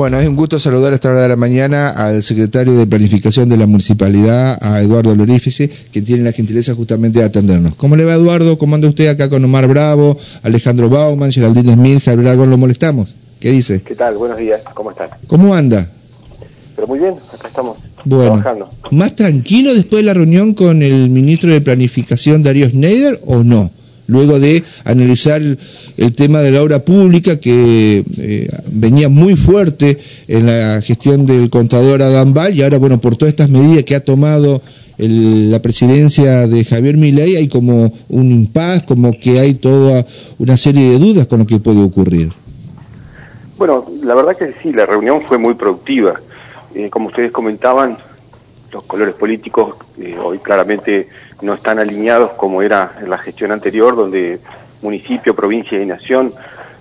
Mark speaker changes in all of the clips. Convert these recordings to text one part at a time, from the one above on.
Speaker 1: Bueno, es un gusto saludar a esta hora de la mañana al secretario de Planificación de la Municipalidad, a Eduardo Lorífice, que tiene la gentileza justamente de atendernos. ¿Cómo le va, Eduardo? ¿Cómo anda usted acá con Omar Bravo, Alejandro Bauman, Geraldine Smith, Javier Aragón? ¿Lo molestamos? ¿Qué dice?
Speaker 2: ¿Qué tal? Buenos días. ¿Cómo están?
Speaker 1: ¿Cómo anda?
Speaker 2: Pero muy bien, acá estamos
Speaker 1: Bueno,
Speaker 2: trabajando.
Speaker 1: ¿más tranquilo después de la reunión con el ministro de Planificación, Darío Schneider, o no? Luego de analizar el, el tema de la obra pública que eh, venía muy fuerte en la gestión del contador Adam Val y ahora, bueno, por todas estas medidas que ha tomado el- la presidencia de Javier Milei, hay como un impas, como que hay toda una serie de dudas con lo que puede ocurrir.
Speaker 2: Bueno, la verdad que sí, la reunión fue muy productiva. Eh, como ustedes comentaban, los colores políticos eh, hoy claramente no están alineados como era en la gestión anterior, donde municipio, provincia y nación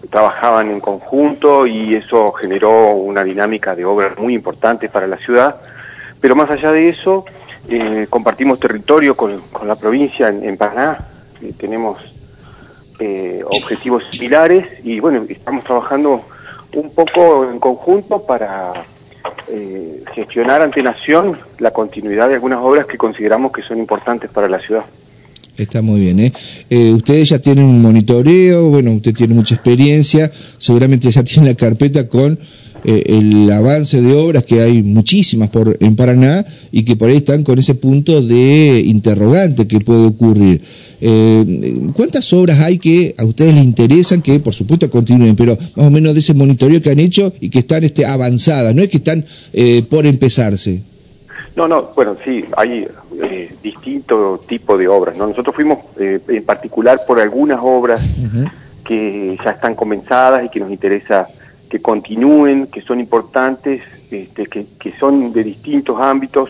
Speaker 2: trabajaban en conjunto y eso generó una dinámica de obras muy importante para la ciudad. Pero más allá de eso, eh, compartimos territorio con, la provincia en, en Paraná, Eh, tenemos eh, objetivos similares y bueno, estamos trabajando un poco en conjunto para eh, gestionar ante Nación la continuidad de algunas obras que consideramos que son importantes para la ciudad.
Speaker 1: Está muy bien, ¿eh? Eh, Ustedes ya tienen un monitoreo, bueno, usted tiene mucha experiencia, seguramente ya tiene la carpeta con eh, el avance de obras, que hay muchísimas por en Paraná, y que por ahí están con ese punto de interrogante que puede ocurrir. Eh, ¿Cuántas obras hay que a ustedes les interesan, que por supuesto continúen, pero más o menos de ese monitoreo que han hecho y que están este, avanzadas, no es que están eh, por empezarse?
Speaker 2: No, no, bueno, sí, hay eh, distinto tipo de obras, ¿no? Nosotros fuimos eh, en particular por algunas obras que ya están comenzadas y que nos interesa que continúen, que son importantes, este, que, que son de distintos ámbitos,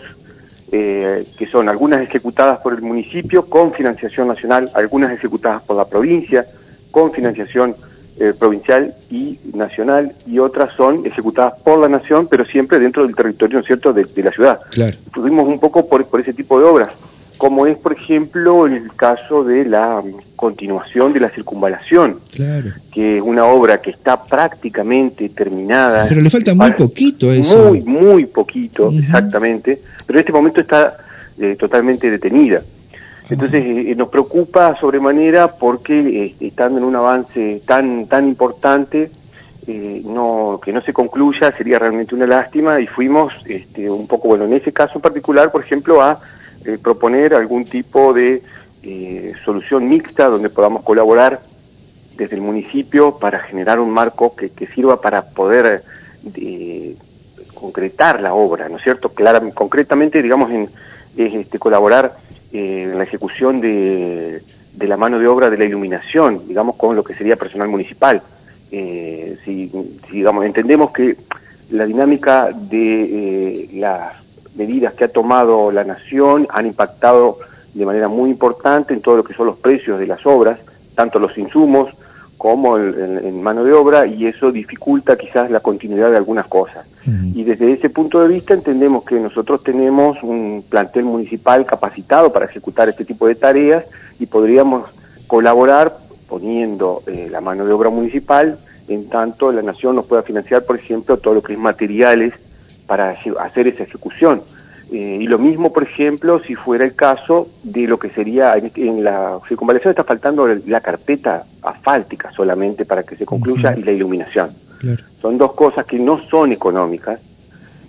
Speaker 2: eh, que son algunas ejecutadas por el municipio con financiación nacional, algunas ejecutadas por la provincia con financiación eh, provincial y nacional, y otras son ejecutadas por la nación, pero siempre dentro del territorio, ¿no es cierto?, de, de la ciudad.
Speaker 1: Claro.
Speaker 2: Fuimos un poco por, por ese tipo de obras, como es, por ejemplo, el caso de la continuación de la circunvalación,
Speaker 1: Claro.
Speaker 2: que es una obra que está prácticamente terminada.
Speaker 1: Pero le falta muy poquito a eso.
Speaker 2: Muy, muy poquito, exactamente, pero en este momento está eh, totalmente detenida. Entonces eh, nos preocupa sobremanera porque eh, estando en un avance tan tan importante eh, no que no se concluya sería realmente una lástima y fuimos este, un poco bueno en ese caso en particular por ejemplo a eh, proponer algún tipo de eh, solución mixta donde podamos colaborar desde el municipio para generar un marco que, sirva para poder eh, concretar la obra, ¿no es cierto? Clara, concretamente, digamos, en es, este, colaborar eh, en la ejecución de, la mano de obra de la iluminación, digamos, con lo que sería personal municipal. Eh, si, si, digamos, entendemos que la dinámica de las medidas que ha tomado la nación han impactado de manera muy importante en todo lo que son los precios de las obras, tanto los insumos como el- en, mano de obra, y eso dificulta quizás la continuidad de algunas cosas. Y desde ese punto de vista entendemos que nosotros tenemos un plantel municipal capacitado para ejecutar este tipo de tareas y podríamos colaborar poniendo eh, la mano de obra municipal, en tanto la nación nos pueda financiar, por ejemplo, todo lo que es materiales para hacer esa ejecución. Eh, y lo mismo, por ejemplo, si fuera el caso de lo que sería, en, en la circunvalación está faltando la carpeta asfáltica solamente para que se concluya y la iluminación.
Speaker 1: Claro.
Speaker 2: Son dos cosas que no son económicas,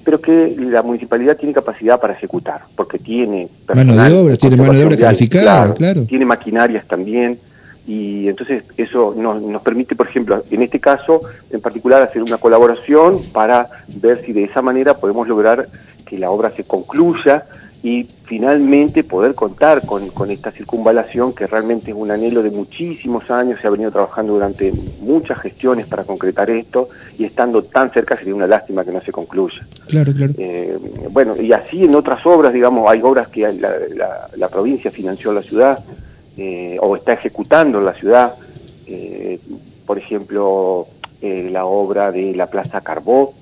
Speaker 2: pero que la municipalidad tiene capacidad para ejecutar, porque tiene
Speaker 1: Mano de obra, tiene mano de obra calificada, claro.
Speaker 2: Tiene maquinarias también, y entonces eso nos, nos permite, por ejemplo, en este caso en particular, hacer una colaboración para ver si de esa manera podemos lograr que la obra se concluya y finalmente poder contar con, con esta circunvalación que realmente es un anhelo de muchísimos años, se ha venido trabajando durante muchas gestiones para concretar esto y estando tan cerca sería una lástima que no se concluya.
Speaker 1: Claro, claro.
Speaker 2: Eh, bueno, y así en otras obras, digamos, hay obras que la, la- la provincia financió en la ciudad eh, o está ejecutando en la ciudad, eh, por ejemplo, la obra de la Plaza Carbó,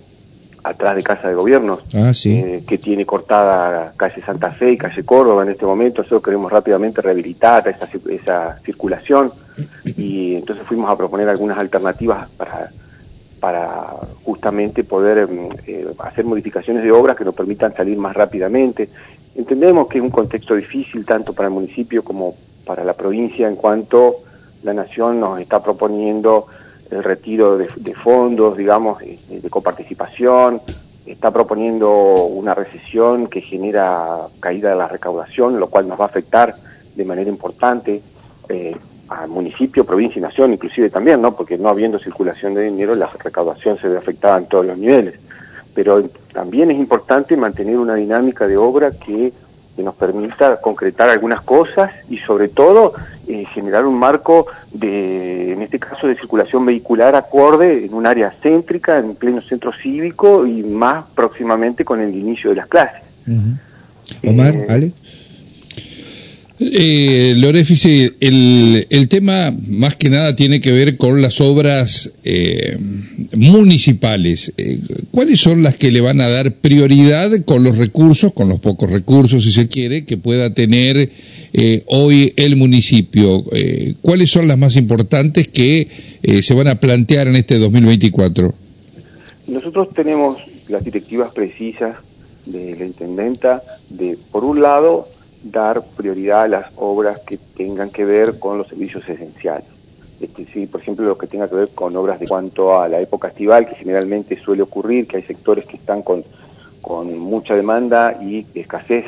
Speaker 2: atrás de Casa de Gobierno,
Speaker 1: Ah, sí.
Speaker 2: eh, que tiene cortada calle Santa Fe y calle Córdoba en este momento. Nosotros queremos rápidamente rehabilitar esa, esa circulación y entonces fuimos a proponer algunas alternativas para para justamente poder mm, eh, hacer modificaciones de obras que nos permitan salir más rápidamente. Entendemos que es un contexto difícil tanto para el municipio como para la provincia en cuanto la nación nos está proponiendo el retiro de, fondos, digamos, de, coparticipación, está proponiendo una recesión que genera caída de la recaudación, lo cual nos va a afectar de manera importante. Eh, al municipio, provincia y nación, inclusive también, ¿no? Porque no habiendo circulación de dinero, la recaudación se ve afectada en todos los niveles. Pero también es importante mantener una dinámica de obra que, nos permita concretar algunas cosas y sobre todo eh, generar un marco de, en este caso, de circulación vehicular acorde en un área céntrica, en pleno centro cívico y más próximamente con el inicio de las clases.
Speaker 3: Omar, eh, Ale. Eh, Lorefice, el, tema más que nada tiene que ver con las obras eh, municipales. Eh, ¿Cuáles son las que le van a dar prioridad con los recursos, con los pocos recursos, si se quiere, que pueda tener eh, hoy el municipio? Eh, ¿Cuáles son las más importantes que se van a plantear en este 2024?
Speaker 2: Nosotros tenemos las directivas precisas de la intendenta de, por un lado, dar prioridad a las obras que tengan que ver con los servicios esenciales. Este, sí, por ejemplo, lo que tenga que ver con obras de cuanto a la época estival, que generalmente suele ocurrir, que hay sectores que están con, con mucha demanda y escasez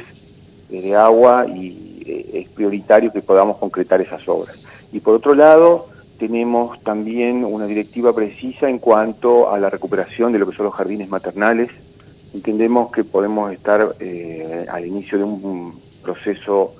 Speaker 2: de agua y eh, es prioritario que podamos concretar esas obras. Y por otro lado, tenemos también una directiva precisa en cuanto a la recuperación de lo que son los jardines maternales. Entendemos que podemos estar eh, al inicio de un proceso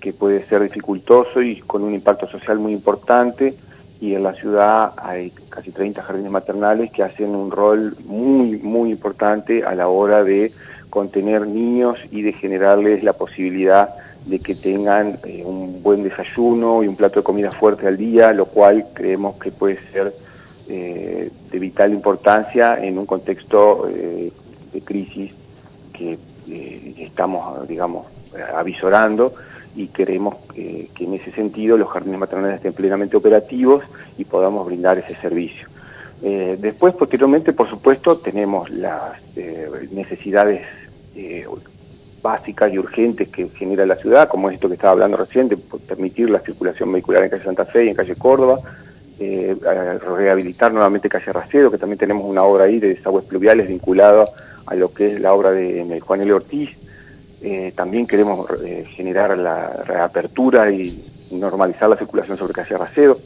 Speaker 2: que puede ser dificultoso y con un impacto social muy importante. Y en la ciudad hay casi 30 jardines maternales que hacen un rol muy, muy importante a la hora de contener niños y de generarles la posibilidad de que tengan eh, un buen desayuno y un plato de comida fuerte al día, lo cual creemos que puede ser eh, de vital importancia en un contexto eh, de crisis que estamos, digamos, avisorando y queremos que en ese sentido los jardines maternales estén plenamente operativos y podamos brindar ese servicio. Eh, después, posteriormente, por supuesto, tenemos las eh, necesidades eh, básicas y urgentes que genera la ciudad, como esto que estaba hablando recién, de permitir la circulación vehicular en calle Santa Fe y en calle Córdoba, rehabilitar nuevamente calle Racedo, que también tenemos una obra ahí de desagües pluviales vinculada a lo que es la obra de Juan L. Ortiz, eh, también queremos eh, generar la reapertura y normalizar la circulación sobre calle Racedo.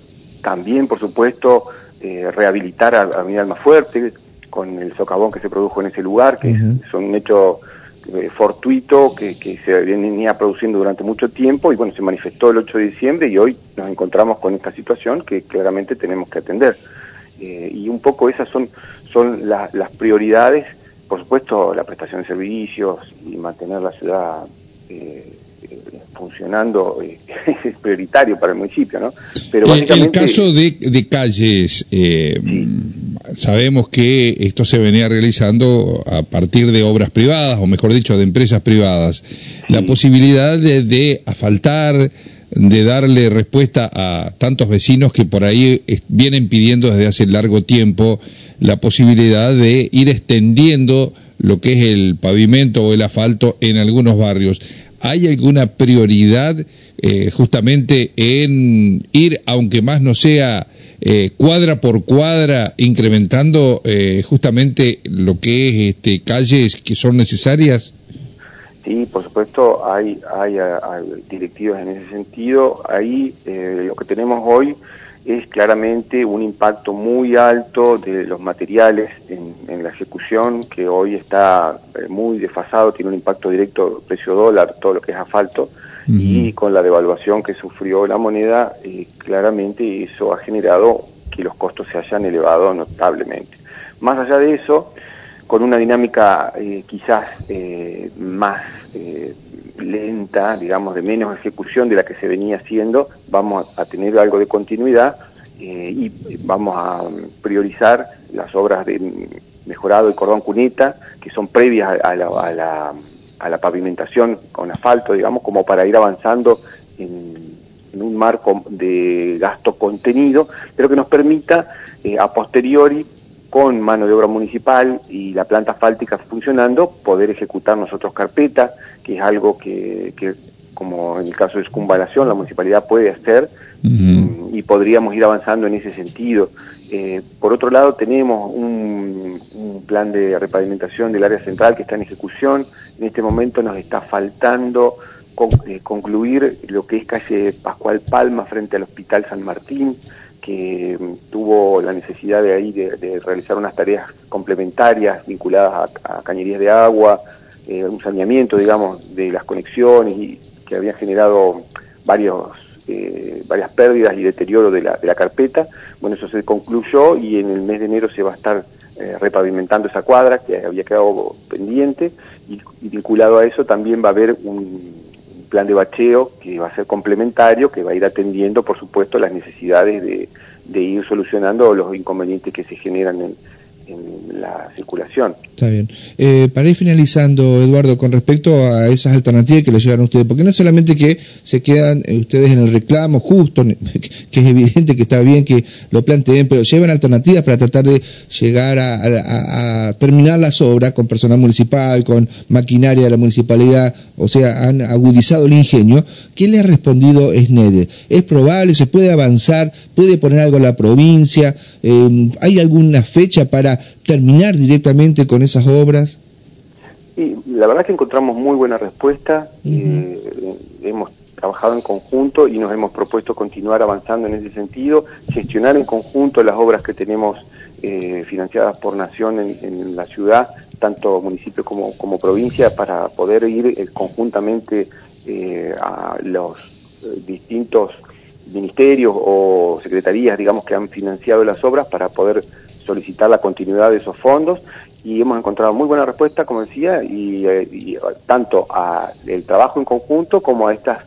Speaker 2: También, por supuesto, eh, rehabilitar a, Avenida Fuerte con el socavón que se produjo en ese lugar, que es un hecho fortuito que, que, se venía produciendo durante mucho tiempo y bueno, se manifestó el 8 de diciembre y hoy nos encontramos con esta situación que claramente tenemos que atender. y un poco esas son, son las prioridades por supuesto, la prestación de servicios y mantener la ciudad eh, eh, funcionando eh, es prioritario para el municipio, ¿no?
Speaker 3: Pero básicamente... El caso de, calles, sabemos que esto se venía realizando a partir de obras privadas, o mejor dicho, de empresas privadas. La posibilidad de, de asfaltar, de darle respuesta a tantos vecinos que por ahí vienen pidiendo desde hace largo tiempo la posibilidad de ir extendiendo lo que es el pavimento o el asfalto en algunos barrios. ¿Hay alguna prioridad eh, justamente en ir, aunque más no sea eh, cuadra por cuadra, incrementando eh, justamente lo que es este, calles que son necesarias?
Speaker 2: Sí, por supuesto, hay, hay, hay directivas en ese sentido. Ahí lo que tenemos hoy es claramente un impacto muy alto de los materiales en, la ejecución, que hoy está eh, muy desfasado, tiene un impacto directo precio dólar, todo lo que es asfalto, y con la devaluación que sufrió la moneda, eh, claramente eso ha generado que los costos se hayan elevado notablemente. Más allá de eso, con una dinámica eh, quizás más lenta, digamos, de menos ejecución de la que se venía haciendo, vamos a tener algo de continuidad eh, y vamos a priorizar las obras de mejorado y cordón cuneta, que son previas a la, pavimentación con asfalto, digamos, como para ir avanzando en, un marco de gasto contenido, pero que nos permita eh, a posteriori con mano de obra municipal y la planta asfáltica funcionando, poder ejecutar nosotros carpeta, que es algo que, que como en el caso de circunvalación, la municipalidad puede hacer y podríamos ir avanzando en ese sentido. Eh, por otro lado, tenemos un, plan de repavimentación del área central que está en ejecución. En este momento nos está faltando eh, concluir lo que es calle Pascual Palma frente al Hospital San Martín, que tuvo la necesidad de ahí de, realizar unas tareas complementarias vinculadas a, cañerías de agua, eh, un saneamiento, digamos, de las conexiones y que había generado varios, eh, varias pérdidas y deterioro de la, de la carpeta. Bueno, eso se concluyó y en el mes de enero se va a estar eh, repavimentando esa cuadra que había quedado pendiente y, vinculado a eso también va a haber un, plan de bacheo que va a ser complementario, que va a ir atendiendo, por supuesto, las necesidades de, de ir solucionando los inconvenientes que se generan en, en la circulación.
Speaker 1: Está bien. Eh, para ir finalizando, Eduardo, con respecto a esas alternativas que le llegan a ustedes, porque no solamente que se quedan eh, ustedes en el reclamo justo, que es evidente que está bien que lo planteen, pero llevan alternativas para tratar de llegar a, terminar las obras con personal municipal, con maquinaria de la municipalidad, o sea, han agudizado el ingenio. ¿Quién le ha respondido SNEDE? ¿Es probable? ¿Se puede avanzar? ¿Puede poner algo la provincia? Eh, ¿Hay alguna fecha para terminar directamente con esas obras?
Speaker 2: Y la verdad que encontramos muy buena respuesta, eh, hemos trabajado en conjunto y nos hemos propuesto continuar avanzando en ese sentido, gestionar en conjunto las obras que tenemos eh, financiadas por Nación en, la ciudad, tanto municipio como, como provincia, para poder ir eh, conjuntamente a los distintos ministerios o secretarías, digamos, que han financiado las obras para poder solicitar la continuidad de esos fondos y hemos encontrado muy buena respuesta, como decía, y, eh, tanto a el trabajo en conjunto como a estas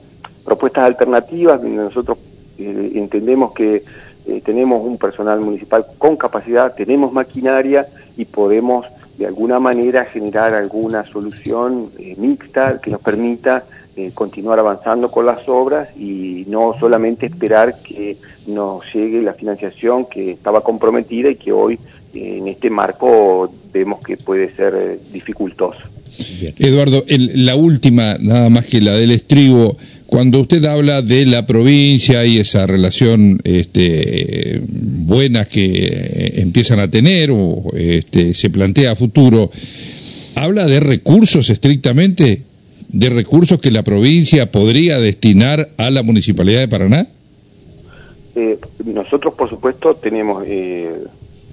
Speaker 2: propuestas alternativas, nosotros eh, entendemos que eh, tenemos un personal municipal con capacidad, tenemos maquinaria y podemos de alguna manera generar alguna solución mixta que nos permita continuar avanzando con las obras y no solamente esperar que nos llegue la financiación que estaba comprometida y que hoy en este marco vemos que puede ser eh, dificultoso.
Speaker 3: Eduardo, la última, nada más que la del estribo, cuando usted habla de la provincia y esa relación este, buena que eh, empiezan a tener o este, se plantea a futuro, ¿habla de recursos estrictamente? ¿De recursos que la provincia podría destinar a la Municipalidad de Paraná?
Speaker 2: Eh, nosotros, por supuesto, tenemos eh,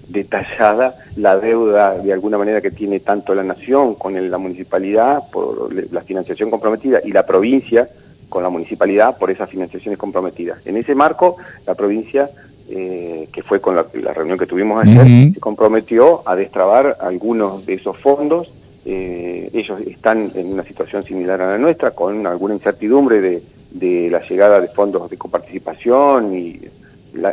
Speaker 2: detallada la deuda de alguna manera que tiene tanto la nación con la municipalidad por la financiación comprometida y la provincia con la municipalidad por esas financiaciones comprometidas. En ese marco, la provincia, eh, que fue con la, reunión que tuvimos ayer, se comprometió a destrabar algunos de esos fondos. Ellos están en una situación similar a la nuestra, con alguna incertidumbre de de la llegada de fondos de coparticipación y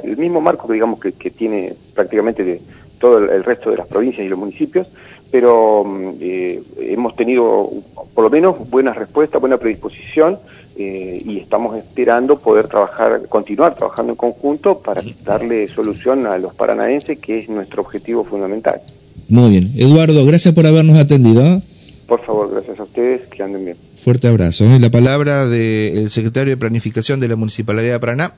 Speaker 2: el mismo marco que digamos que, tiene prácticamente de todo el, resto de las provincias y los municipios, pero mm, eh, hemos tenido por lo menos buena respuesta, buena predisposición eh, y estamos esperando poder trabajar, continuar trabajando en conjunto para darle solución a los paranaenses, que es nuestro objetivo fundamental.
Speaker 1: Muy bien. Eduardo, gracias por habernos atendido. ¿eh?
Speaker 2: Por favor, gracias a ustedes, que anden bien.
Speaker 1: Fuerte abrazo. La palabra del secretario de Planificación de la Municipalidad de Paraná.